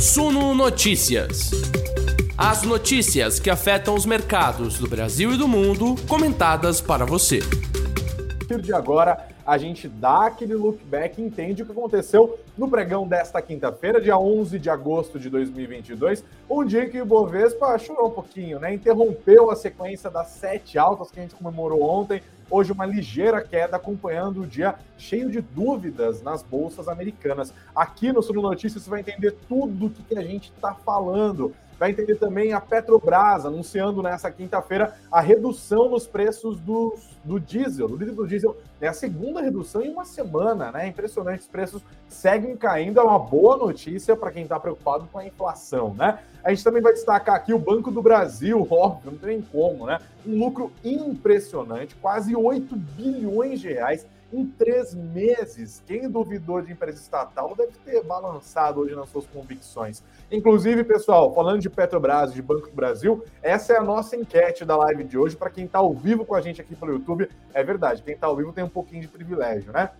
Suno Notícias. As notícias que afetam os mercados do Brasil e do mundo, comentadas para você. A partir de agora, a gente dá aquele look back e entende o que aconteceu no pregão desta quinta-feira, dia 11 de agosto de 2022, um dia que o Bovespa chorou um pouquinho, né? Interrompeu a sequência das sete altas que a gente comemorou ontem. Hoje, uma ligeira queda acompanhando o dia cheio de dúvidas nas bolsas americanas. Aqui no Sul Notícias você vai entender tudo do que a gente está falando vai entender também a Petrobras anunciando nessa quinta-feira a redução nos preços do, do diesel, do litro do diesel. É a segunda redução em uma semana, né? Impressionante, os preços seguem caindo, é uma boa notícia para quem está preocupado com a inflação, né? A gente também vai destacar aqui o Banco do Brasil, óbvio, não tem como, né? Um lucro impressionante, quase 8 bilhões de reais em três meses. Quem duvidou de empresa estatal deve ter balançado hoje nas suas convicções. Inclusive, pessoal, falando de Petrobras, de Banco do Brasil, essa é a nossa enquete da live de hoje. Para quem está ao vivo com a gente aqui pelo YouTube, é verdade, quem está ao vivo tem um pouquinho de privilégio, né?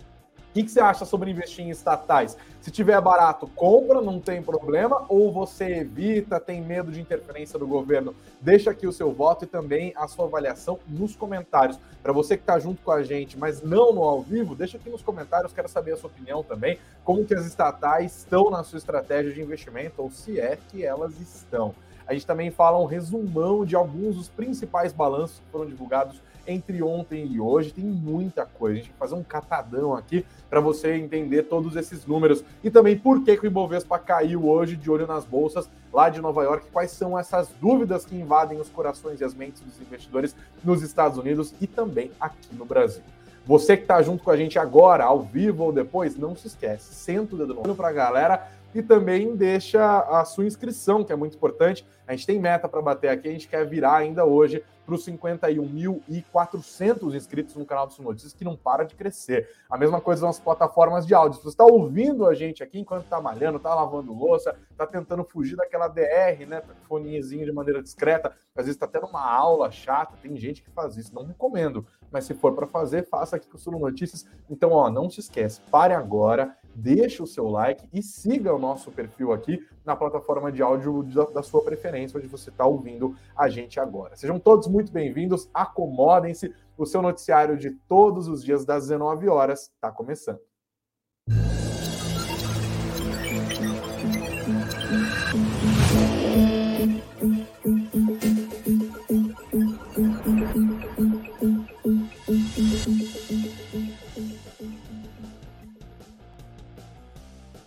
O que, que, você acha sobre investir em estatais? Se tiver barato, compra, não tem problema, ou você evita, tem medo de interferência do governo? Deixa aqui o seu voto e também a sua avaliação nos comentários. Para você que está junto com a gente, mas não no ao vivo, deixa aqui nos comentários, quero saber a sua opinião também, como que as estatais estão na sua estratégia de investimento, ou se é que elas estão. A gente também fala um resumão de alguns dos principais balanços que foram divulgados entre ontem e hoje. Tem muita coisa. A gente vai fazer um catadão aqui para você entender todos esses números. E também por que, que o Ibovespa caiu hoje de olho nas bolsas lá de Nova York. Quais são essas dúvidas que invadem os corações e as mentes dos investidores nos Estados Unidos e também aqui no Brasil. Você que está junto com a gente agora, ao vivo ou depois, não se esquece, senta o dedo no para a galera e também deixa a sua inscrição, que é muito importante. A gente tem meta para bater aqui, a gente quer virar ainda hoje para os 51.400 inscritos no canal do Sul Notícias, que não para de crescer. A mesma coisa nas plataformas de áudio. Se você está ouvindo a gente aqui enquanto está malhando, está lavando louça, está tentando fugir daquela DR, né, foninhozinho de maneira discreta, às vezes está tendo uma aula chata, tem gente que faz isso, não recomendo. Mas se for para fazer, faça aqui com o Sul Notícias. Então, ó, não se esquece, pare agora, deixe o seu like e siga o nosso perfil aqui na plataforma de áudio da, sua preferência, onde você está ouvindo a gente agora. Sejam todos muito bem-vindos, acomodem-se, o seu noticiário de todos os dias das 19 horas está começando.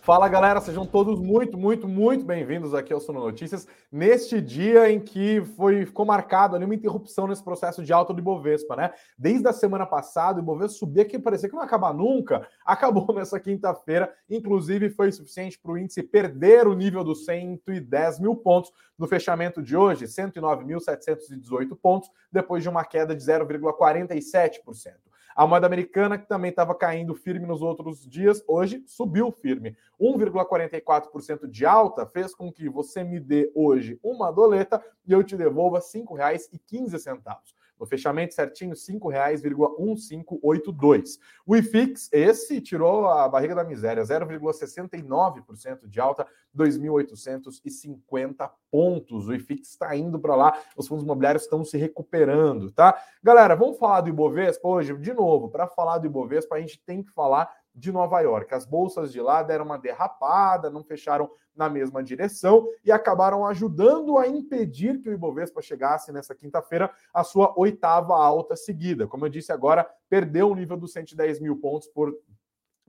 Fala galera, sejam todos muito, muito, muito bem-vindos aqui ao Sono Notícias. Neste dia em que foi, ficou marcado ali uma interrupção nesse processo de alta do Ibovespa, né? Desde a semana passada, o Ibovespa subia que parecia que não ia acabar nunca, acabou nessa quinta-feira, inclusive foi suficiente para o índice perder o nível dos 110 mil pontos no fechamento de hoje, 109.718 pontos, depois de uma queda de 0,47%. A moeda americana, que também estava caindo firme nos outros dias, hoje subiu firme. 1,44% de alta fez com que você me dê hoje uma doleta e eu te devolva R$ 5,15. No fechamento certinho, R$ 5,1582. O IFIX, esse tirou a barriga da miséria, 0,69% de alta, 2.850 pontos. O IFIX está indo para lá, os fundos imobiliários estão se recuperando, tá? Galera, vamos falar do Ibovespa hoje? De novo, para falar do Ibovespa, a gente tem que falar de Nova York. As bolsas de lá deram uma derrapada, não fecharam na mesma direção e acabaram ajudando a impedir que o Ibovespa chegasse nessa quinta-feira a sua oitava alta seguida. Como eu disse agora, perdeu o nível dos 110 mil pontos por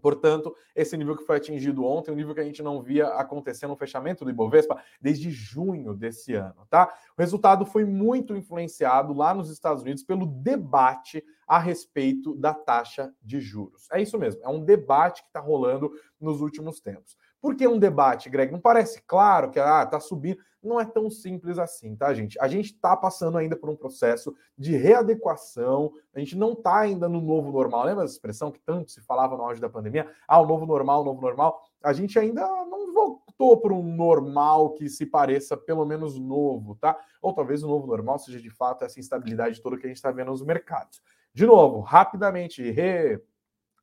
Portanto, esse nível que foi atingido ontem, um nível que a gente não via acontecer no fechamento do Ibovespa desde junho desse ano, tá? O resultado foi muito influenciado lá nos Estados Unidos pelo debate a respeito da taxa de juros. É isso mesmo, é um debate que está rolando nos últimos tempos. Por que um debate, Greg? Não parece claro que ah, tá subindo. Não é tão simples assim, tá, gente? A gente está passando ainda por um processo de readequação, a gente não está ainda no novo normal. Lembra essa expressão que tanto se falava no auge da pandemia? Ah, o novo normal, o novo normal. A gente ainda não voltou para um normal que se pareça pelo menos novo, tá? Ou talvez o novo normal seja de fato essa instabilidade toda que a gente está vendo nos mercados. De novo, rapidamente, re...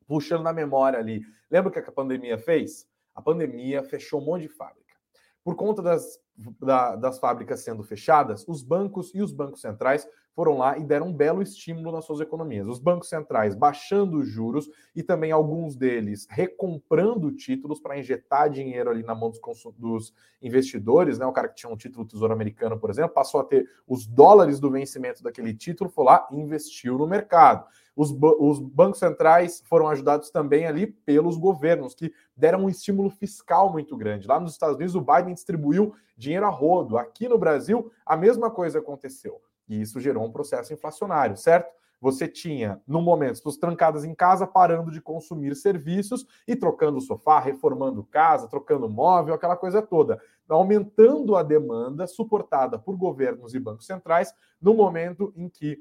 puxando na memória ali. Lembra o que a pandemia fez? A pandemia fechou um monte de fábrica. Por conta das, da, das fábricas sendo fechadas, os bancos e os bancos centrais foram lá e deram um belo estímulo nas suas economias. Os bancos centrais baixando os juros e também alguns deles recomprando títulos para injetar dinheiro ali na mão dos, dos, investidores, né? O cara que tinha um título Tesouro Americano, por exemplo, passou a ter os dólares do vencimento daquele título, foi lá e investiu no mercado. Os, os bancos centrais foram ajudados também ali pelos governos, que deram um estímulo fiscal muito grande. Lá nos Estados Unidos, o Biden distribuiu dinheiro a rodo. Aqui no Brasil, a mesma coisa aconteceu. E isso gerou um processo inflacionário, certo? Você tinha, no momento, pessoas trancadas em casa, parando de consumir serviços e trocando sofá, reformando casa, trocando móvel, aquela coisa toda, aumentando a demanda suportada por governos e bancos centrais no momento em que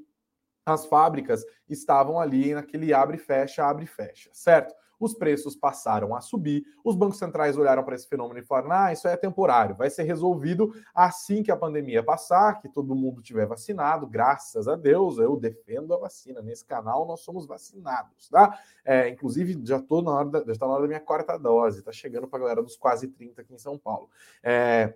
as fábricas estavam ali naquele abre fecha, abre fecha, certo? Os preços passaram a subir, os bancos centrais olharam para esse fenômeno e falaram: ah, isso é temporário, vai ser resolvido assim que a pandemia passar, que todo mundo tiver vacinado, graças a Deus, eu defendo a vacina. Nesse canal nós somos vacinados, tá? É, inclusive, já estou na hora da, já tá na hora da minha quarta dose, tá chegando para a galera dos quase 30 aqui em São Paulo. É,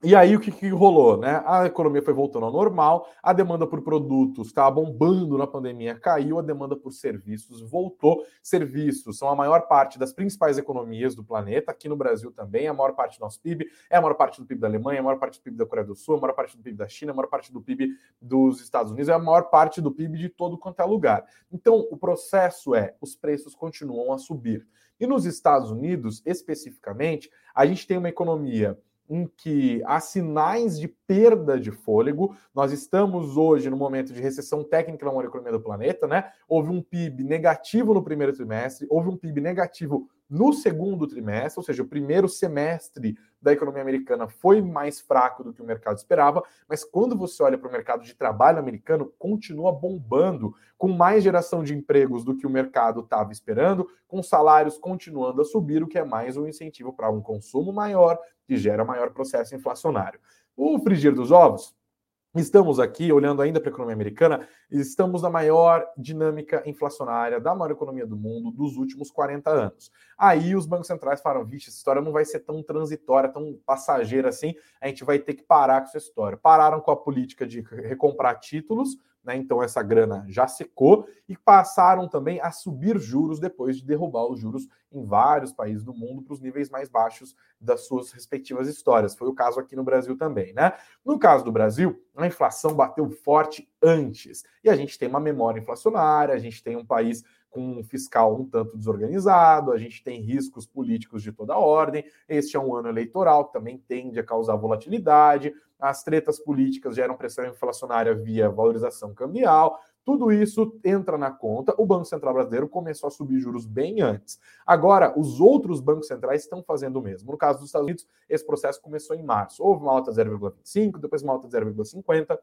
e aí o que, que, rolou, né? A economia foi voltando ao normal, a demanda por produtos estava bombando na pandemia, caiu, a demanda por serviços voltou. Serviços são a maior parte das principais economias do planeta, aqui no Brasil também, a maior parte do nosso PIB, é a maior parte do PIB da Alemanha, a maior parte do PIB da Coreia do Sul, a maior parte do PIB da China, a maior parte do PIB dos Estados Unidos, é a maior parte do PIB de todo quanto é lugar. Então, o processo é, os preços continuam a subir. E nos Estados Unidos, especificamente, a gente tem uma economia em que há sinais de perda de fôlego. Nós estamos hoje no momento de recessão técnica na economia do planeta, né? Houve um PIB negativo no primeiro trimestre, houve um PIB negativo no segundo trimestre, ou seja, o primeiro semestre da economia americana foi mais fraco do que o mercado esperava, mas quando você olha para o mercado de trabalho americano, continua bombando, com mais geração de empregos do que o mercado estava esperando, com salários continuando a subir, o que é mais um incentivo para um consumo maior, que gera maior processo inflacionário. O frigir dos ovos Estamos aqui olhando ainda para a economia americana, estamos na maior dinâmica inflacionária da maior economia do mundo dos últimos 40 anos. Aí os bancos centrais falaram: vixe, essa história não vai ser tão transitória, tão passageira assim, a gente vai ter que parar com essa história. Pararam com a política de recomprar títulos, né? Então essa grana já secou e passaram também a subir juros depois de derrubar os juros em vários países do mundo para os níveis mais baixos das suas respectivas histórias. Foi o caso aqui no Brasil também, né? No caso do Brasil, a inflação bateu forte antes e a gente tem uma memória inflacionária, a gente tem um país com um fiscal um tanto desorganizado, a gente tem riscos políticos de toda ordem. Este é um ano eleitoral que também tende a causar volatilidade. As tretas políticas geram pressão inflacionária via valorização cambial. Tudo isso entra na conta. O Banco Central Brasileiro começou a subir juros bem antes. Agora, os outros bancos centrais estão fazendo o mesmo. No caso dos Estados Unidos, esse processo começou em março. Houve uma alta de 0,25, depois uma alta de 0,50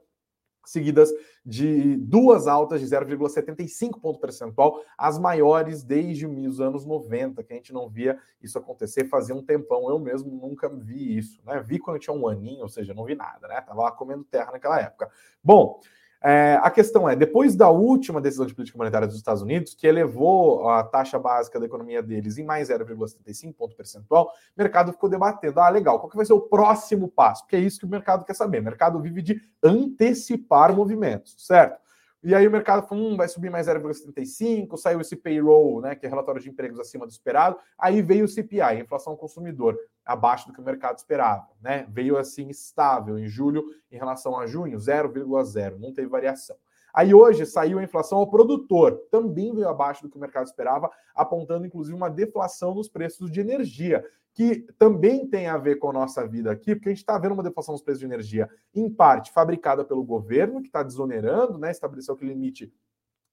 seguidas de duas altas de 0,75 ponto percentual, as maiores desde os anos 90, que a gente não via isso acontecer fazia um tempão. Eu mesmo nunca vi isso, né? Vi quando eu tinha um aninho, ou seja, não vi nada, né? Tava lá comendo terra naquela época. Bom, é, a questão é, depois da última decisão de política monetária dos Estados Unidos, que elevou a taxa básica da economia deles em mais 0,75 ponto percentual, o mercado ficou debatendo, ah, legal, qual que vai ser o próximo passo? Porque é isso que o mercado quer saber. O mercado vive de antecipar movimentos, certo? E aí o mercado falou, hum, vai subir mais 0,75, saiu esse payroll, né, que é relatório de empregos acima do esperado, aí veio o CPI, inflação ao consumidor, abaixo do que o mercado esperava, né? Veio assim estável em julho em relação a junho, 0,0, não teve variação. Aí hoje saiu a inflação ao produtor, também veio abaixo do que o mercado esperava, apontando inclusive uma deflação nos preços de energia, que também tem a ver com a nossa vida aqui, porque a gente está vendo uma deflação dos preços de energia, em parte fabricada pelo governo, que está desonerando, né, estabeleceu aquele limite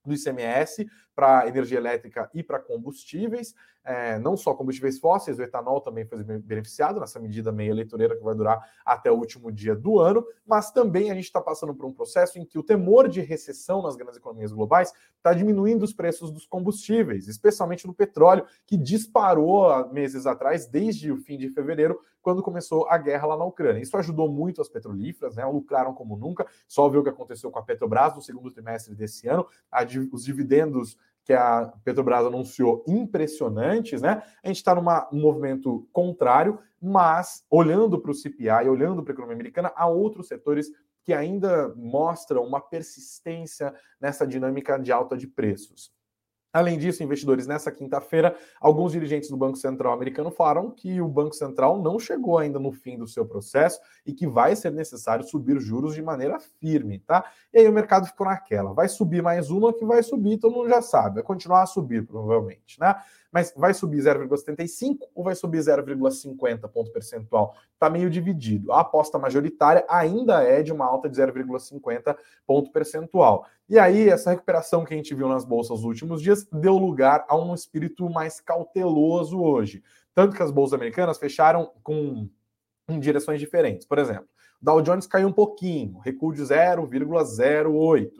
do ICMS para energia elétrica e para combustíveis, é, não só combustíveis fósseis, o etanol também foi beneficiado nessa medida meia eleitoreira que vai durar até o último dia do ano, mas também a gente está passando por um processo em que o temor de recessão nas grandes economias globais está diminuindo os preços dos combustíveis, especialmente no petróleo, que disparou meses atrás, desde o fim de fevereiro, quando começou a guerra lá na Ucrânia. Isso ajudou muito as petrolíferas, né? Lucraram como nunca. Só ver o que aconteceu com a Petrobras no segundo trimestre desse ano. Os dividendos que a Petrobras anunciou impressionantes, né? A gente está num movimento contrário, mas olhando para o CPI, olhando para a economia americana, há outros setores que ainda mostram uma persistência nessa dinâmica de alta de preços. Além disso, investidores, nessa quinta-feira, alguns dirigentes do Banco Central americano falaram que o Banco Central não chegou ainda no fim do seu processo e que vai ser necessário subir juros de maneira firme, tá? E aí o mercado ficou naquela. Vai subir mais uma que vai subir, todo mundo já sabe, vai continuar a subir, provavelmente, né? Mas vai subir 0,75 ou vai subir 0,50 ponto percentual? Está meio dividido. A aposta majoritária ainda é de uma alta de 0,50 ponto percentual. E aí, essa recuperação que a gente viu nas bolsas nos últimos dias deu lugar a um espírito mais cauteloso hoje. Tanto que as bolsas americanas fecharam com em direções diferentes. Por exemplo, Dow Jones caiu um pouquinho, recuo de 0,08.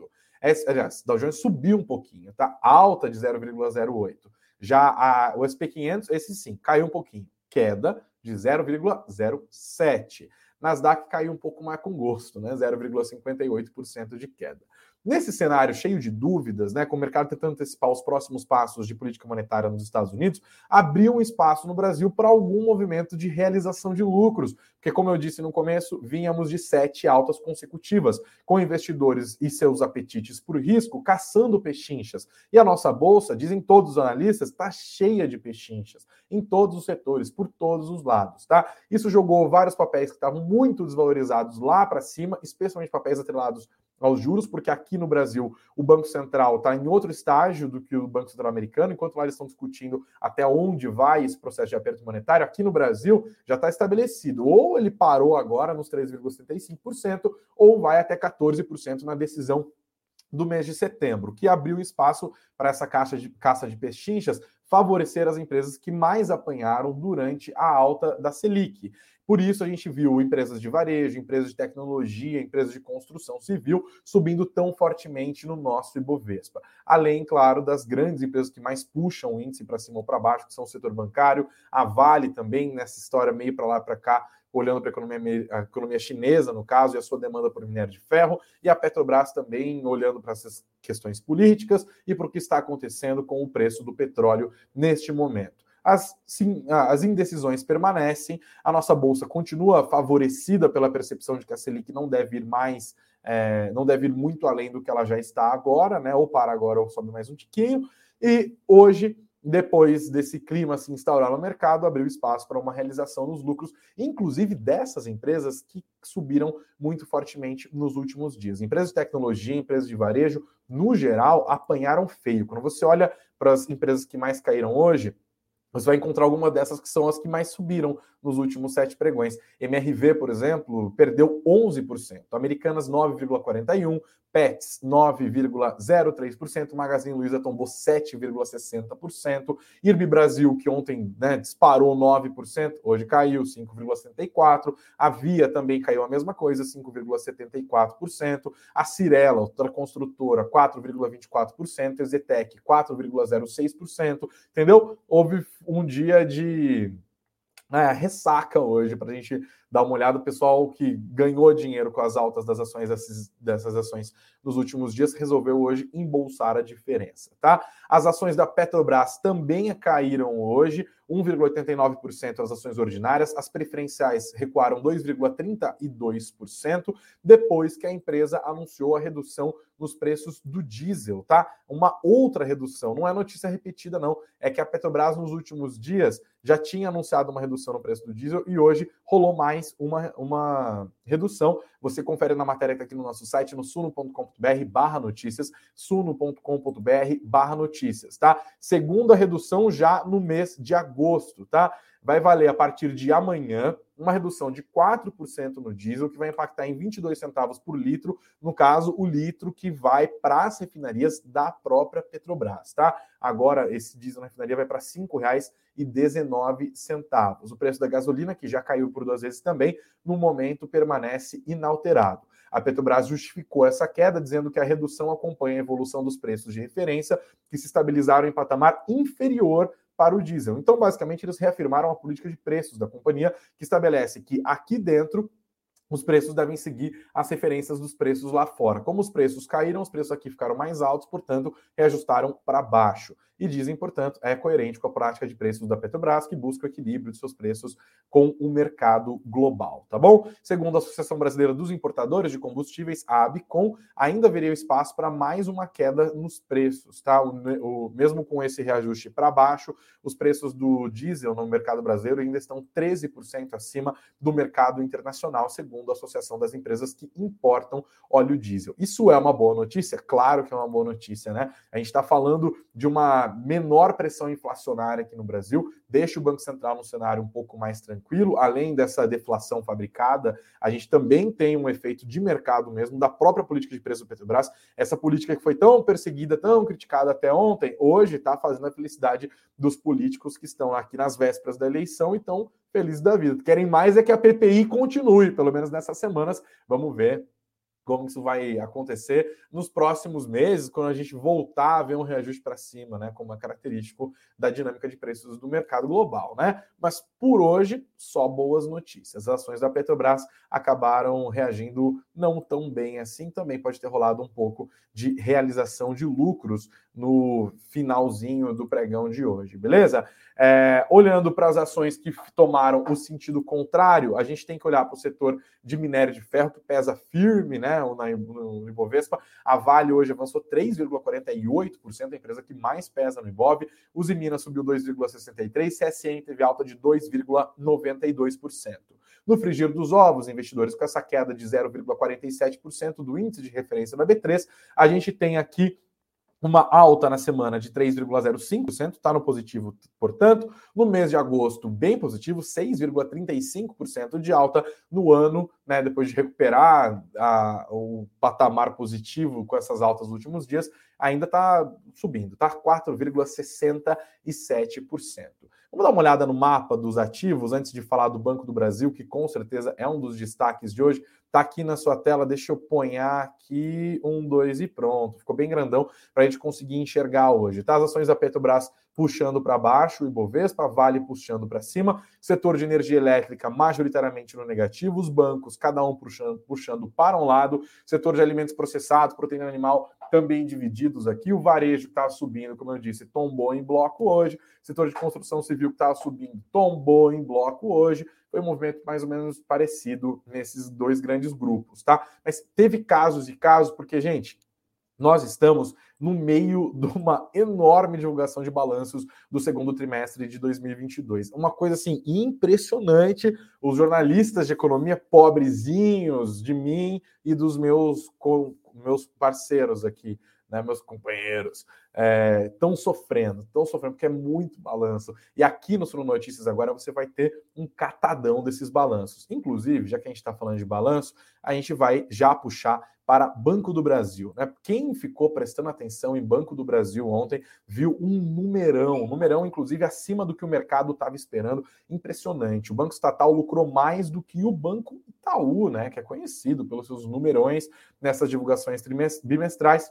Aliás, Dow Jones subiu um pouquinho, tá? Alta de 0,08. Já a, o SP500, esse sim, caiu um pouquinho, queda de 0,07. Nasdaq caiu um pouco mais com gosto, né? 0,58% de queda. Nesse cenário cheio de dúvidas, né, com o mercado tentando antecipar os próximos passos de política monetária nos Estados Unidos, abriu um espaço no Brasil para algum movimento de realização de lucros, porque, como eu disse no começo, vínhamos de sete altas consecutivas, com investidores e seus apetites por risco caçando pechinchas. E a nossa bolsa, dizem todos os analistas, está cheia de pechinchas, em todos os setores, por todos os lados. Tá? Isso jogou vários papéis que estavam muito desvalorizados lá para cima, especialmente papéis atrelados aos juros, porque aqui no Brasil o Banco Central está em outro estágio do que o Banco Central americano, enquanto lá eles estão discutindo até onde vai esse processo de aperto monetário, aqui no Brasil já está estabelecido. Ou ele parou agora nos 3,75%, ou vai até 14% na decisão do mês de setembro, que abriu espaço para essa caixa de caça de pechinchas favorecer as empresas que mais apanharam durante a alta da Selic. Por isso, a gente viu empresas de varejo, empresas de tecnologia, empresas de construção civil subindo tão fortemente no nosso Ibovespa. Além, claro, das grandes empresas que mais puxam o índice para cima ou para baixo, que são o setor bancário, a Vale também, nessa história meio para lá para cá, olhando para a economia, a economia chinesa, no caso, e a sua demanda por minério de ferro, e a Petrobras também olhando para essas questões políticas e para o que está acontecendo com o preço do petróleo neste momento as, sim, as indecisões permanecem, a nossa bolsa continua favorecida pela percepção de que a Selic não deve ir mais, é, não deve ir muito além do que ela já está agora, né? Ou para agora ou sobe mais um tiquinho. E hoje, depois desse clima se instaurar no mercado, abriu espaço para uma realização nos lucros, inclusive dessas empresas que subiram muito fortemente nos últimos dias. Empresas de tecnologia, empresas de varejo, no geral, apanharam feio. Quando você olha para as empresas que mais caíram hoje, você vai encontrar alguma dessas que são as que mais subiram nos últimos sete pregões. MRV, por exemplo, perdeu 11%, Americanas 9,41%, Pets 9,03%, Magazine Luiza tombou 7,60%, IRB Brasil, que ontem né, disparou 9%, hoje caiu 5,74%, a Via também caiu a mesma coisa, 5,74%, a Cirela, outra construtora, 4,24%, Ezetec 4,06%, entendeu? Houve um dia de é, ressaca hoje para a gente dar uma olhada. O pessoal que ganhou dinheiro com as altas das ações dessas, dessas ações nos últimos dias resolveu hoje embolsar a diferença, tá? As ações da Petrobras também caíram hoje, 1,89% as ações ordinárias, as preferenciais recuaram 2,32% depois que a empresa anunciou a redução nos preços do diesel, tá? Uma outra redução, não é notícia repetida não, é que a Petrobras nos últimos dias já tinha anunciado uma redução no preço do diesel e hoje rolou mais uma, uma redução. Você confere na matéria que está aqui no nosso site, no suno.com.br barra notícias, suno.com.br barra notícias, tá? Segunda redução já no mês de agosto, tá? Vai valer a partir de amanhã uma redução de 4% no diesel, que vai impactar em 22 centavos por litro, no caso, o litro que vai para as refinarias da própria Petrobras, tá? Agora, esse diesel na refinaria vai para R$ 5,19. O preço da gasolina, que já caiu por duas vezes também, no momento permanece inalterado. A Petrobras justificou essa queda, dizendo que a redução acompanha a evolução dos preços de referência, que se estabilizaram em patamar inferior para o diesel. Então, basicamente, eles reafirmaram a política de preços da companhia, que estabelece que aqui dentro os preços devem seguir as referências dos preços lá fora. Como os preços caíram, os preços aqui ficaram mais altos, portanto, reajustaram para baixo e dizem, portanto, é coerente com a prática de preços da Petrobras, que busca o equilíbrio de seus preços com o mercado global, tá bom? Segundo a Associação Brasileira dos Importadores de Combustíveis, a ABCOM, ainda haveria espaço para mais uma queda nos preços, tá? O, o mesmo com esse reajuste para baixo, os preços do diesel no mercado brasileiro ainda estão 13% acima do mercado internacional, segundo a Associação das Empresas que importam óleo diesel. Isso é uma boa notícia? Claro que é uma boa notícia, né? A gente está falando de uma menor pressão inflacionária aqui no Brasil, deixa o Banco Central no cenário um pouco mais tranquilo. Além dessa deflação fabricada, a gente também tem um efeito de mercado mesmo, da própria política de preço do Petrobras. Essa política que foi tão perseguida, tão criticada até ontem, hoje está fazendo a felicidade dos políticos que estão aqui nas vésperas da eleição e estão felizes da vida. Querem mais é que a PPI continue, pelo menos nessas semanas. Vamos ver como isso vai acontecer nos próximos meses, quando a gente voltar a ver um reajuste para cima, né, como é característico da dinâmica de preços do mercado global, né? Mas por hoje, só boas notícias. As ações da Petrobras acabaram reagindo não tão bem assim, também pode ter rolado um pouco de realização de lucros no finalzinho do pregão de hoje, beleza? É, olhando para as ações que tomaram o sentido contrário, a gente tem que olhar para o setor de minério de ferro, que pesa firme né, no Ibovespa. A Vale hoje avançou 3,48%, a empresa que mais pesa no Ibov. Uzi Minas subiu 2,63%, CSN teve alta de 2,92%. No frigir dos ovos, investidores com essa queda de 0,47% do índice de referência da B3, a gente tem aqui uma alta na semana de 3,05%, está no positivo, portanto. No mês de agosto, bem positivo, 6,35% de alta no ano, né, depois de recuperar a, o patamar positivo com essas altas nos últimos dias, ainda está subindo, está 4,67%. Vamos dar uma olhada no mapa dos ativos antes de falar do Banco do Brasil, que com certeza é um dos destaques de hoje. Está aqui na sua tela, deixa eu ponhar aqui um, dois e pronto. Ficou bem grandão para a gente conseguir enxergar hoje. Tá? As ações da Petrobras puxando para baixo, o Ibovespa, Vale puxando para cima, setor de energia elétrica majoritariamente no negativo, os bancos, cada um puxando, puxando para um lado, setor de alimentos processados, proteína animal também divididos aqui, o varejo está subindo, como eu disse, tombou em bloco hoje, setor de construção civil que estava subindo, tombou em bloco hoje, foi um movimento mais ou menos parecido nesses dois grandes grupos, tá? Mas teve casos e casos, porque, gente, nós estamos no meio de uma enorme divulgação de balanços do segundo trimestre de 2022. Uma coisa assim impressionante. Os jornalistas de economia pobrezinhos de mim e dos meus, meus parceiros aqui né, meus companheiros, estão é, sofrendo, estão sofrendo, porque é muito balanço. E aqui no Suno Notícias agora você vai ter um catadão desses balanços. Inclusive, já que a gente está falando de balanço, a gente vai já puxar para Banco do Brasil. Né? Quem ficou prestando atenção em Banco do Brasil ontem viu um numerão, um numerão, inclusive, acima do que o mercado estava esperando. Impressionante. O Banco Estatal lucrou mais do que o Banco Itaú, né? Que é conhecido pelos seus numerões nessas divulgações bimestrais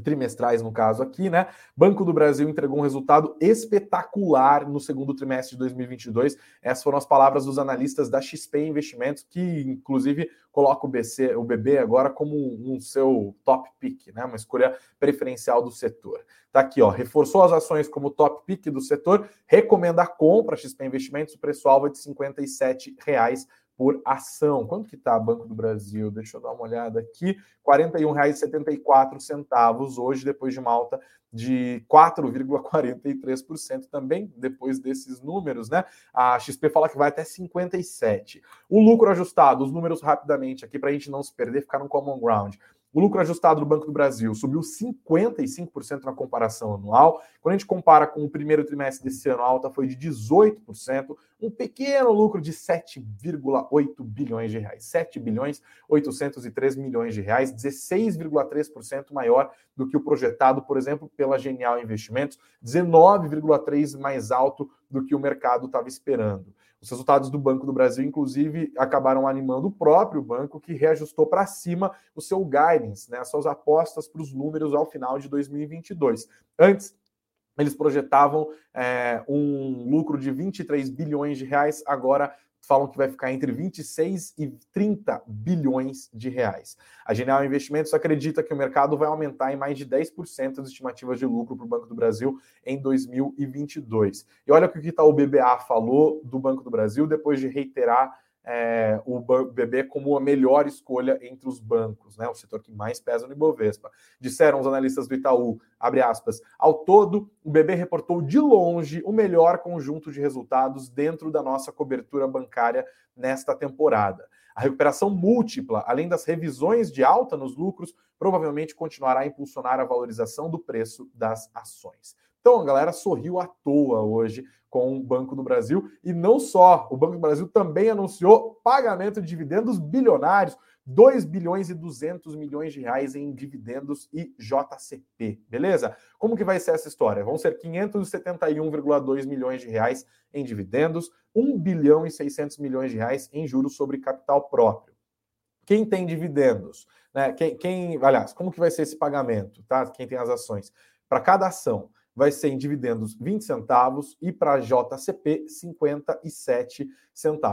trimestrais no caso aqui, né? Banco do Brasil entregou um resultado espetacular no segundo trimestre de 2022. Essas foram as palavras dos analistas da XP Investimentos, que inclusive coloca o BC, o BB agora como um seu top pick, né? Uma escolha preferencial do setor. Tá aqui, ó, reforçou as ações como top pick do setor, recomenda a compra XP Investimentos, o preço alvo é de R$ 57,00 por ação. Quanto que está Banco do Brasil? Deixa eu dar uma olhada aqui. R$ 41,74 hoje, depois de uma alta de 4,43% também, depois desses números, né? A XP fala que vai até 57. O lucro ajustado, os números rapidamente aqui para a gente não se perder, ficar no common ground. O lucro ajustado do Banco do Brasil subiu 55% na comparação anual. Quando a gente compara com o primeiro trimestre desse ano, a alta foi de 18%, um pequeno lucro de 7,8 bilhões de reais. 7 bilhões 803 milhões de reais, 16,3% maior do que o projetado, por exemplo, pela Genial Investimentos, 19,3% mais alto do que o mercado estava esperando. Os resultados do Banco do Brasil, inclusive, acabaram animando o próprio banco, que reajustou para cima o seu guidance, né, as suas apostas para os números ao final de 2022. Antes, eles projetavam é, um lucro de 23 bilhões de reais, agora falam que vai ficar entre 26 e 30 bilhões de reais. A Genial Investimentos acredita que o mercado vai aumentar em mais de 10% as estimativas de lucro para o Banco do Brasil em 2022. E olha o que o Itaú BBA falou do Banco do Brasil depois de reiterar é, o BB como a melhor escolha entre os bancos, né, o setor que mais pesa no Ibovespa. Disseram os analistas do Itaú, abre aspas, ao todo, o BB reportou de longe o melhor conjunto de resultados dentro da nossa cobertura bancária nesta temporada. A recuperação múltipla, além das revisões de alta nos lucros, provavelmente continuará a impulsionar a valorização do preço das ações. Então a galera sorriu à toa hoje com o Banco do Brasil. E não só, o Banco do Brasil também anunciou pagamento de dividendos bilionários, 2 bilhões e 200 milhões de reais em dividendos e JCP, beleza? Como que vai ser essa história? Vão ser 571,2 milhões de reais em dividendos, 1 bilhão e 600 milhões de reais em juros sobre capital próprio. Quem tem dividendos, né? Quem, quem aliás, como que vai ser esse pagamento, tá? Quem tem as ações? Para cada ação, vai ser em dividendos 20 centavos e para JCP 57 centavos.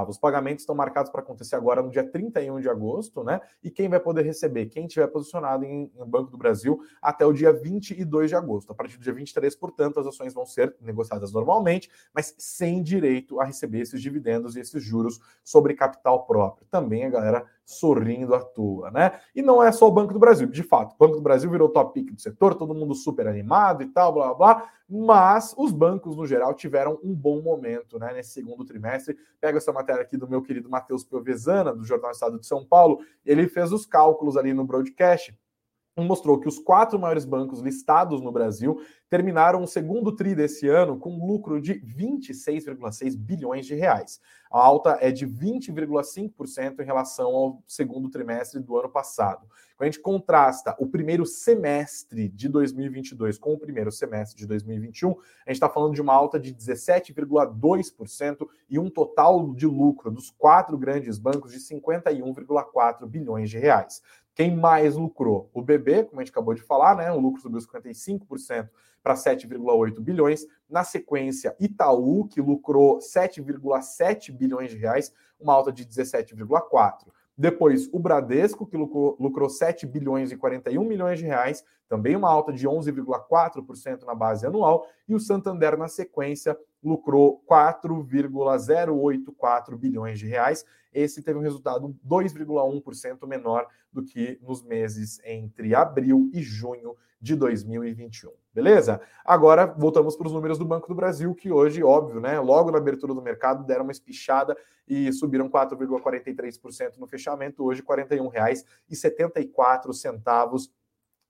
Os pagamentos estão marcados para acontecer agora no dia 31 de agosto, né? E quem vai poder receber? Quem estiver posicionado em, em Banco do Brasil até o dia 22 de agosto. A partir do dia 23, portanto, as ações vão ser negociadas normalmente, mas sem direito a receber esses dividendos e esses juros sobre capital próprio. Também a galera sorrindo à toa, né? E não é só o Banco do Brasil, de fato, o Banco do Brasil virou top pick do setor, todo mundo super animado e tal, blá blá, blá mas os bancos no geral tiveram um bom momento, né, nesse segundo trimestre. Pega essa matéria aqui do meu querido Matheus Piovesana, do Jornal Estado de São Paulo, ele fez os cálculos ali no broadcast mostrou que os quatro maiores bancos listados no Brasil terminaram o segundo tri desse ano com lucro de 26,6 bilhões de reais. A alta é de 20,5% em relação ao segundo trimestre do ano passado. Quando a gente contrasta o primeiro semestre de 2022 com o primeiro semestre de 2021, a gente está falando de uma alta de 17,2% e um total de lucro dos quatro grandes bancos de 51,4 bilhões de reais. Quem mais lucrou? O BB, como a gente acabou de falar, né? O lucro subiu 55% para 7,8 bilhões. Na sequência, Itaú, que lucrou 7,7 bilhões de reais, uma alta de 17,4. Depois, o Bradesco, que lucrou, lucrou 7 bilhões e 41 milhões de reais, também uma alta de 11,4% na base anual. E o Santander, na sequência, lucrou 4,084 bilhões de reais. Esse teve um resultado 2,1% menor do que nos meses entre abril e junho de 2021. Beleza? Agora voltamos para os números do Banco do Brasil, que hoje, óbvio, né, logo na abertura do mercado deram uma espichada e subiram 4,43% no fechamento, hoje R$ 41,74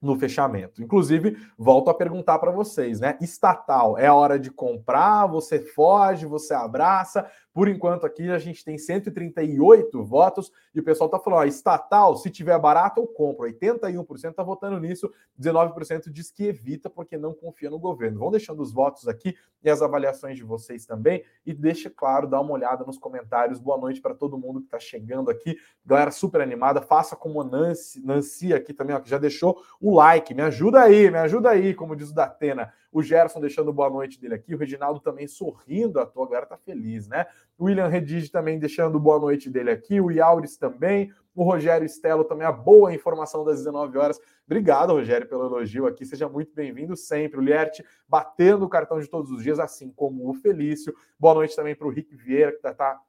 no fechamento. Inclusive, volto a perguntar para vocês, né? Estatal, é hora de comprar, você foge, você abraça. Por enquanto aqui a gente tem 138 votos e o pessoal está falando, ó, estatal, se tiver barato eu compro. 81% está votando nisso, 19% diz que evita porque não confia no governo. Vão deixando os votos aqui e as avaliações de vocês também e deixa claro, dá uma olhada nos comentários. Boa noite para todo mundo que está chegando aqui. Galera super animada, faça como a Nancy, Nancy aqui também, ó, que já deixou o like. Me ajuda aí, me ajuda aí, como diz o Datena. O Gerson deixando boa noite dele aqui, o Reginaldo também sorrindo à toa, a galera tá feliz, né? O William Redige também deixando boa noite dele aqui, o Yauris também, o Rogério Stelo também, a boa informação das 19 horas. Obrigado, Rogério, pelo elogio aqui, seja muito bem-vindo sempre. O Lierte batendo o cartão de todos os dias, assim como o Felício. Boa noite também para o Rick Vieira, que tá, tá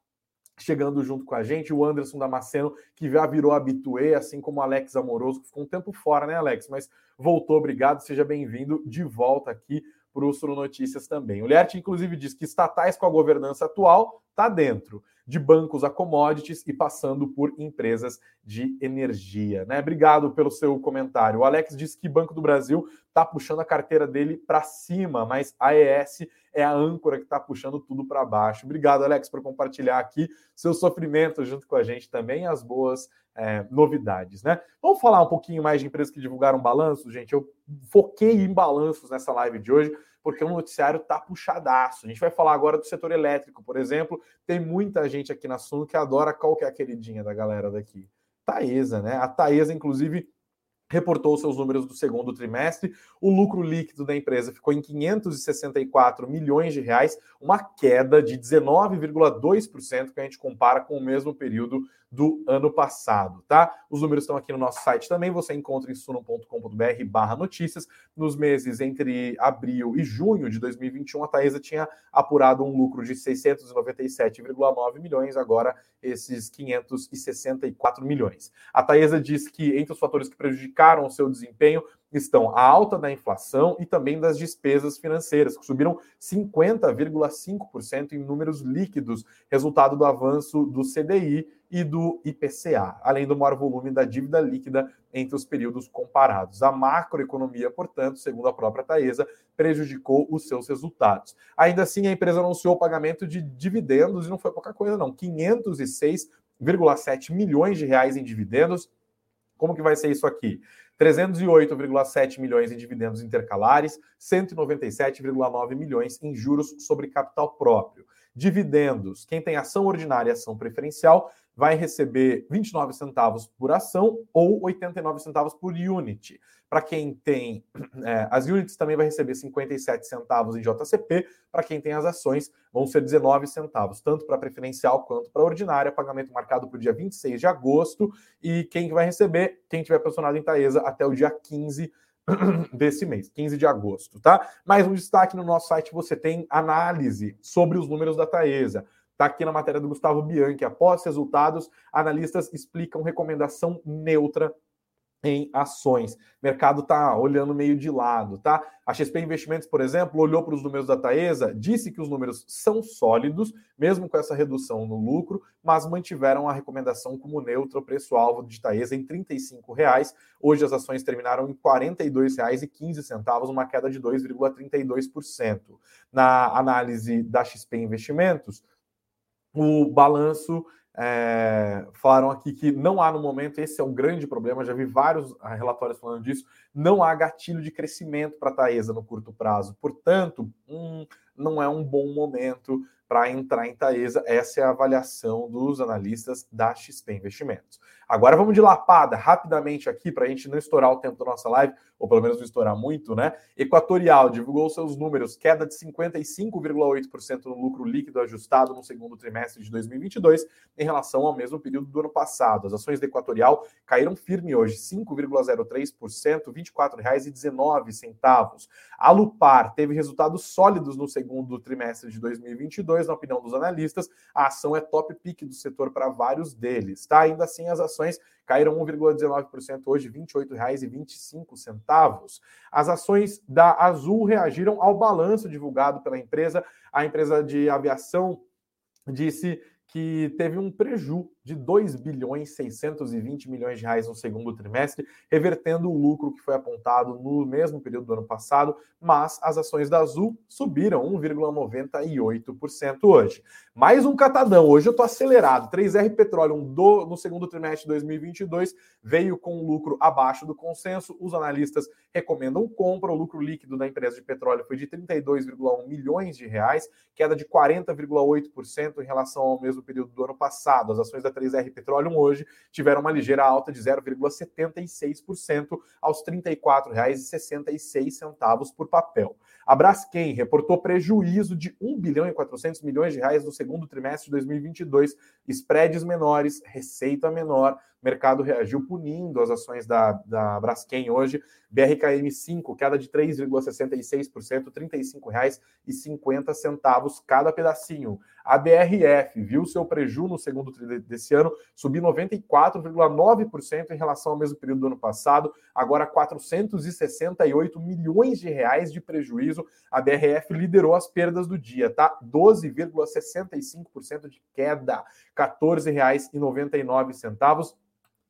chegando junto com a gente, o Anderson Damasceno, que já virou habituê, assim como o Alex Amoroso, que ficou um tempo fora, né, Alex? Mas voltou, obrigado, seja bem-vindo de volta aqui para o Sul Notícias também. O Lierte, inclusive, diz que estatais com a governança atual está dentro de bancos a commodities e passando por empresas de energia. Né? Obrigado pelo seu comentário. O Alex disse que Banco do Brasil está puxando a carteira dele para cima, mas a ES é a âncora que está puxando tudo para baixo. Obrigado, Alex, por compartilhar aqui seu sofrimento junto com a gente também as boas é, novidades. Né? Vamos falar um pouquinho mais de empresas que divulgaram balanços, gente. Eu foquei em balanços nessa live de hoje porque o noticiário tá puxadaço. A gente vai falar agora do setor elétrico, por exemplo. Tem muita gente aqui na Suno que adora qual que é a queridinha da galera daqui. Taesa, né? A Taesa, inclusive, reportou seus números do segundo trimestre. O lucro líquido da empresa ficou em 564 milhões de reais, uma queda de 19,2% que a gente compara com o mesmo período do ano passado, tá? Os números estão aqui no nosso site também, você encontra em suno.com.br barra notícias. Nos meses entre abril e junho de 2021, a Taesa tinha apurado um lucro de 697,9 milhões, agora esses 564 milhões. A Taesa diz que entre os fatores que prejudicaram o seu desempenho estão a alta da inflação e também das despesas financeiras, que subiram 50,5% em números líquidos, resultado do avanço do CDI e do IPCA, além do maior volume da dívida líquida entre os períodos comparados. A macroeconomia, portanto, segundo a própria Taesa, prejudicou os seus resultados. Ainda assim, a empresa anunciou o pagamento de dividendos e não foi pouca coisa não, 506,7 milhões de reais em dividendos. Como que vai ser isso aqui? 308,7 milhões em dividendos intercalares, 197,9 milhões em juros sobre capital próprio. Dividendos, quem tem ação ordinária e ação preferencial vai receber 29 centavos por ação ou 89 centavos por unit. Para quem tem é, as units, também vai receber 57 centavos em JCP. Para quem tem as ações, vão ser 19 centavos, tanto para preferencial quanto para ordinária. Pagamento marcado para o dia 26 de agosto. E quem vai receber? Quem tiver posicionado em Taesa até o dia 15 desse mês, 15 de agosto, tá? Mais um destaque no nosso site, você tem análise sobre os números da Taesa. Está aqui na matéria do Gustavo Bianchi. Após resultados, analistas explicam recomendação neutra em ações. O mercado está olhando meio de lado, tá? A XP Investimentos, por exemplo, olhou para os números da Taesa, disse que os números são sólidos, mesmo com essa redução no lucro, mas mantiveram a recomendação como neutra, preço-alvo de Taesa em R$ reais. Hoje as ações terminaram em R$ 42,15, uma queda de 2,32%. Na análise da XP Investimentos, o balanço é, falaram aqui que não há no momento, esse é um grande problema, já vi vários ah, relatórios falando disso, não há gatilho de crescimento para a Taesa no curto prazo. Portanto, um, não é um bom momento para entrar em Taesa. Essa é a avaliação dos analistas da XP Investimentos. Agora vamos de lapada rapidamente aqui para a gente não estourar o tempo da nossa live, ou pelo menos não estourar muito, né? Equatorial divulgou seus números, queda de 55,8% no lucro líquido ajustado no segundo trimestre de 2022 em relação ao mesmo período do ano passado. As ações da Equatorial caíram firme hoje, 5,03%, R$ 24,19. A Lupar teve resultados sólidos no segundo trimestre de 2022, na opinião dos analistas, a ação é top pick do setor para vários deles, tá? Ainda assim, as ações caíram 1,19% hoje, R$ 28,25. As ações da Azul reagiram ao balanço divulgado pela empresa. A empresa de aviação disse que teve um preju de 2 bilhões 620 milhões de reais no segundo trimestre, revertendo o lucro que foi apontado no mesmo período do ano passado, mas as ações da Azul subiram 1,98% hoje. Mais um catadão, hoje eu estou acelerado. 3R Petroleum do, no segundo trimestre de 2022 veio com um lucro abaixo do consenso. Os analistas recomendam compra. O lucro líquido da empresa de petróleo foi de 32,1 milhões de reais, queda de 40,8% em relação ao mesmo período do ano passado. As ações da 3R Petroleum hoje tiveram uma ligeira alta de 0,76% aos R$ 34,66 por papel. A Braskem reportou prejuízo de 1 bilhão e 400 milhões de reais no segundo trimestre de 2022, spreads menores, receita menor, mercado reagiu punindo as ações da, da Braskem hoje. BRKM5, queda de 3,66%, R$ 35,50 cada pedacinho. A BRF viu seu prejuízo no segundo trimestre desse ano subir 94,9% em relação ao mesmo período do ano passado, agora 468 milhões de reais de prejuízo. A BRF liderou as perdas do dia, tá? 12,65% de queda, R$ 14,99.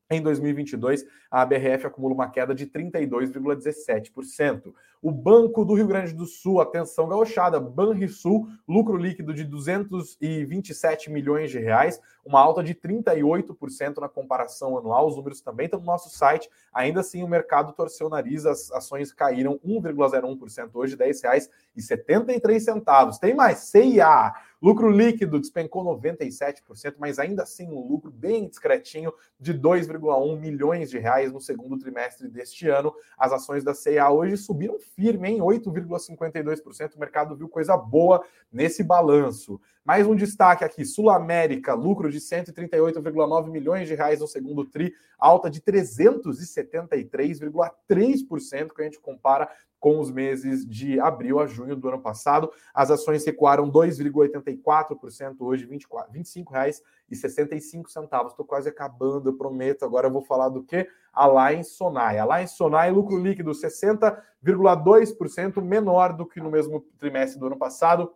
Em 2022, a BRF acumula uma queda de 32,17%. O Banco do Rio Grande do Sul, atenção gauchada, Banrisul, lucro líquido de 227 milhões de reais, uma alta de 38% na comparação anual. Os números também estão no nosso site. Ainda assim, o mercado torceu o nariz, as ações caíram 1,01% hoje, R$ 10,73. Tem mais, CIA. Lucro líquido despencou 97%, mas ainda assim um lucro bem discretinho de 2,1 milhões de reais no segundo trimestre deste ano. As ações da CIA hoje subiram firme em 8,52%. O mercado viu coisa boa nesse balanço. Mais um destaque aqui: Sul América, lucro de 138,9 milhões de reais no segundo TRI, alta de 373,3% que a gente compara com os meses de abril a junho do ano passado. As ações recuaram 2,84% hoje, R$ 25,65. Estou quase acabando, eu prometo. Agora eu vou falar do que? A Lion Sonai. A Lion Sonai, lucro líquido 60,2% menor do que no mesmo trimestre do ano passado.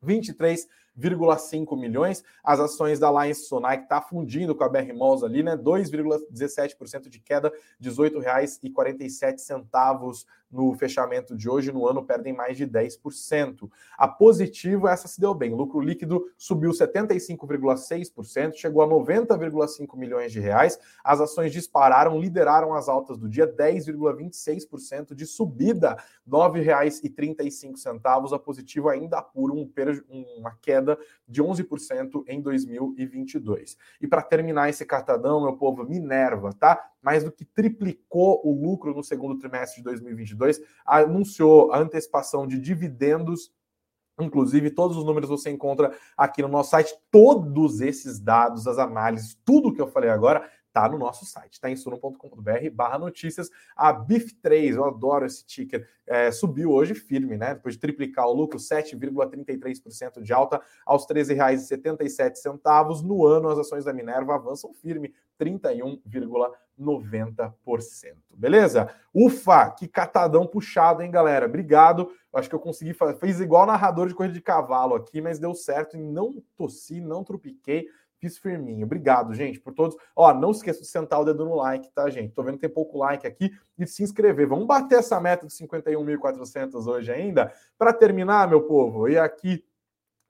23 2,5 milhões. As ações da Alliance Sonai, que está fundindo com a BR Malls ali, né? 2,17% de queda, R$ 18,47 no fechamento de hoje. No ano perdem mais de 10%. A positivo, essa se deu bem. O lucro líquido subiu 75,6%, chegou a 90,5 milhões de reais. As ações dispararam, lideraram as altas do dia, 10,26% de subida, R$ 9,35. A positivo ainda apura um, uma queda queda de 11% em 2022. E para terminar esse cartadão, meu povo, Minerva, tá? Mais do que triplicou o lucro no segundo trimestre de 2022, anunciou a antecipação de dividendos Inclusive, todos os números você encontra aqui no nosso site. Todos esses dados, as análises, tudo que eu falei agora tá no nosso site, tá em suno.com.br barra notícias. A BIF3, eu adoro esse ticker, é, subiu hoje firme, né? Depois de triplicar o lucro, 7,33% de alta aos R$ 13,77. No ano, as ações da Minerva avançam firme, 31,90%. Beleza? Ufa, que catadão puxado, hein, galera? Obrigado. Acho que eu consegui fazer. Fiz igual narrador de corrida de cavalo aqui, mas deu certo e não tossi, não trupiquei Fiz firminho. Obrigado, gente, por todos. Ó, não esqueça de sentar o dedo no like, tá, gente? Tô vendo que tem pouco like aqui e se inscrever. Vamos bater essa meta de 51.400 hoje ainda. Para terminar, meu povo, e aqui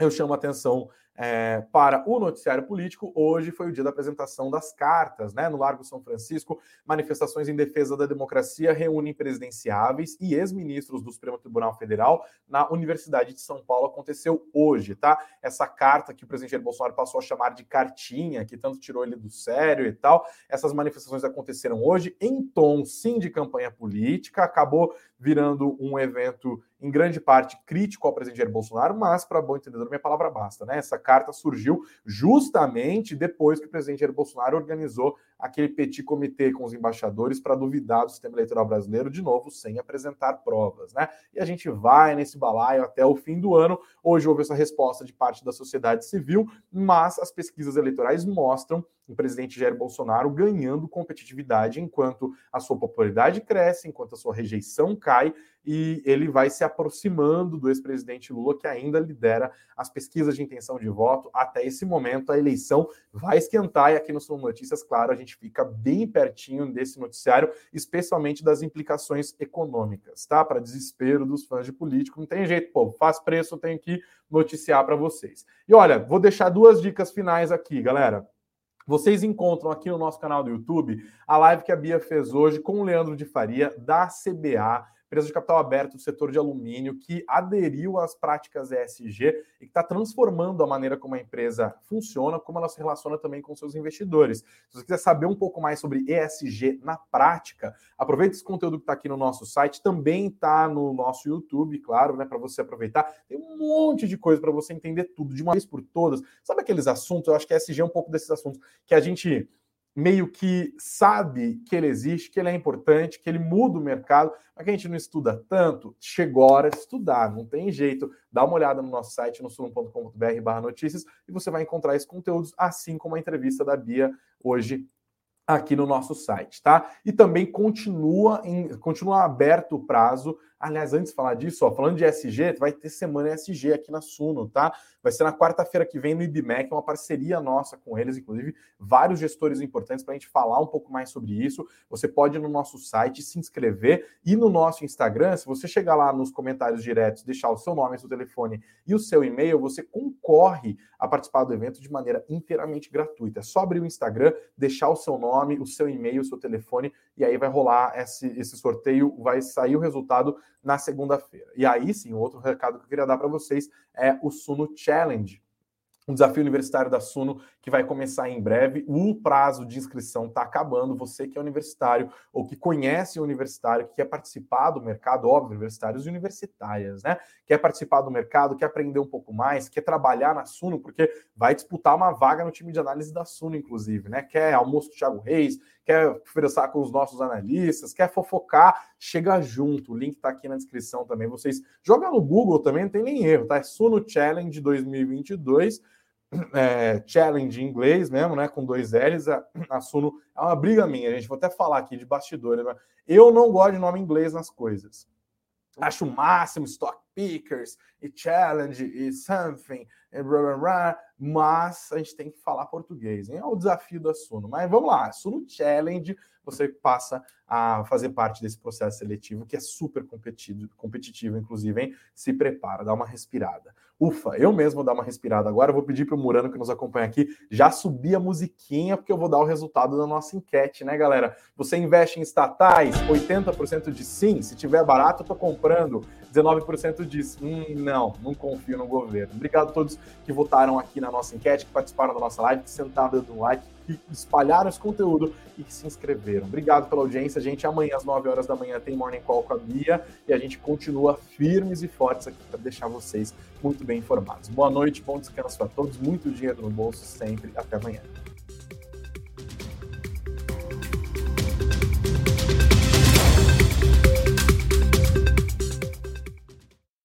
eu chamo a atenção é, para o noticiário político. Hoje foi o dia da apresentação das cartas, né? No Largo São Francisco, manifestações em defesa da democracia reúnem presidenciáveis e ex-ministros do Supremo Tribunal Federal na Universidade de São Paulo. Aconteceu hoje, tá? Essa carta que o presidente Jair Bolsonaro passou a chamar de cartinha, que tanto tirou ele do sério e tal. Essas manifestações aconteceram hoje em tom, sim, de campanha política. Acabou virando um evento em grande parte crítico ao presidente Jair Bolsonaro, mas para bom entendedor, minha palavra basta, né? Essa carta surgiu justamente depois que o presidente Jair Bolsonaro organizou aquele petit comitê com os embaixadores para duvidar do sistema eleitoral brasileiro, de novo, sem apresentar provas, né? E a gente vai nesse balaio até o fim do ano. Hoje houve essa resposta de parte da sociedade civil, mas as pesquisas eleitorais mostram o presidente Jair Bolsonaro ganhando competitividade enquanto a sua popularidade cresce, enquanto a sua rejeição cai e ele vai se aproximando do ex-presidente Lula, que ainda lidera as pesquisas de intenção de voto. Até esse momento, a eleição vai esquentar e aqui no Sul Notícias, claro, a gente fica bem pertinho desse noticiário, especialmente das implicações econômicas, tá? Para desespero dos fãs de político, não tem jeito, pô, faz preço, tem que noticiar para vocês. E olha, vou deixar duas dicas finais aqui, galera. Vocês encontram aqui no nosso canal do YouTube a live que a Bia fez hoje com o Leandro de Faria, da CBA empresa de capital aberto do setor de alumínio que aderiu às práticas ESG e que está transformando a maneira como a empresa funciona, como ela se relaciona também com seus investidores. Se você quiser saber um pouco mais sobre ESG na prática, aproveite esse conteúdo que está aqui no nosso site, também está no nosso YouTube, claro, né, para você aproveitar. Tem um monte de coisa para você entender tudo de uma vez por todas. Sabe aqueles assuntos? Eu acho que ESG é um pouco desses assuntos que a gente meio que sabe que ele existe, que ele é importante, que ele muda o mercado, mas que a gente não estuda tanto, chegou a hora de estudar, não tem jeito. Dá uma olhada no nosso site, no sulum.com.br barra notícias, e você vai encontrar esses conteúdos, assim como a entrevista da Bia hoje aqui no nosso site, tá? E também continua, em, continua aberto o prazo Aliás, antes de falar disso, ó, falando de SG, vai ter semana SG aqui na Suno, tá? Vai ser na quarta-feira que vem no IBMEC, uma parceria nossa com eles, inclusive vários gestores importantes para a gente falar um pouco mais sobre isso. Você pode ir no nosso site se inscrever e no nosso Instagram, se você chegar lá nos comentários diretos, deixar o seu nome, seu telefone e o seu e-mail, você concorre a participar do evento de maneira inteiramente gratuita. É só abrir o Instagram, deixar o seu nome, o seu e-mail, o seu telefone e aí vai rolar esse, esse sorteio, vai sair o resultado na segunda-feira. E aí sim, outro recado que eu queria dar para vocês é o Suno Challenge um desafio universitário da Suno que vai começar em breve. O prazo de inscrição está acabando. Você que é universitário ou que conhece o universitário, que quer participar do mercado, óbvio, universitários e universitárias, né? Quer participar do mercado, quer aprender um pouco mais, quer trabalhar na Suno, porque vai disputar uma vaga no time de análise da Suno, inclusive, né? Quer almoço do Thiago Reis, quer conversar com os nossos analistas, quer fofocar, chega junto. O link está aqui na descrição também. Vocês jogam no Google também, não tem nem erro, tá? É Suno Challenge 2022 é, challenge em inglês mesmo, né? Com dois L's, a, a Suno é uma briga minha, gente. Vou até falar aqui de bastidores. Né? Eu não gosto de nome inglês nas coisas. Acho o máximo stock pickers e challenge e something e blá, blá, blá, mas a gente tem que falar português. Hein? É o desafio da Suno. Mas vamos lá, Suno Challenge, você passa a fazer parte desse processo seletivo que é super competitivo, competitivo inclusive, hein? Se prepara, dá uma respirada. Ufa, eu mesmo vou dar uma respirada agora. vou pedir para o Murano que nos acompanha aqui já subir a musiquinha, porque eu vou dar o resultado da nossa enquete, né, galera? Você investe em estatais? 80% de sim. Se tiver barato, eu tô comprando. 19% diz, hum, não, não confio no governo. Obrigado a todos que votaram aqui na nossa enquete, que participaram da nossa live, que sentaram dando um like, que espalharam esse conteúdo e que se inscreveram. Obrigado pela audiência, gente. Amanhã, às 9 horas da manhã, tem Morning Call com a Bia e a gente continua firmes e fortes aqui para deixar vocês muito bem informados. Boa noite, bom descanso a todos, muito dinheiro no bolso sempre. Até amanhã.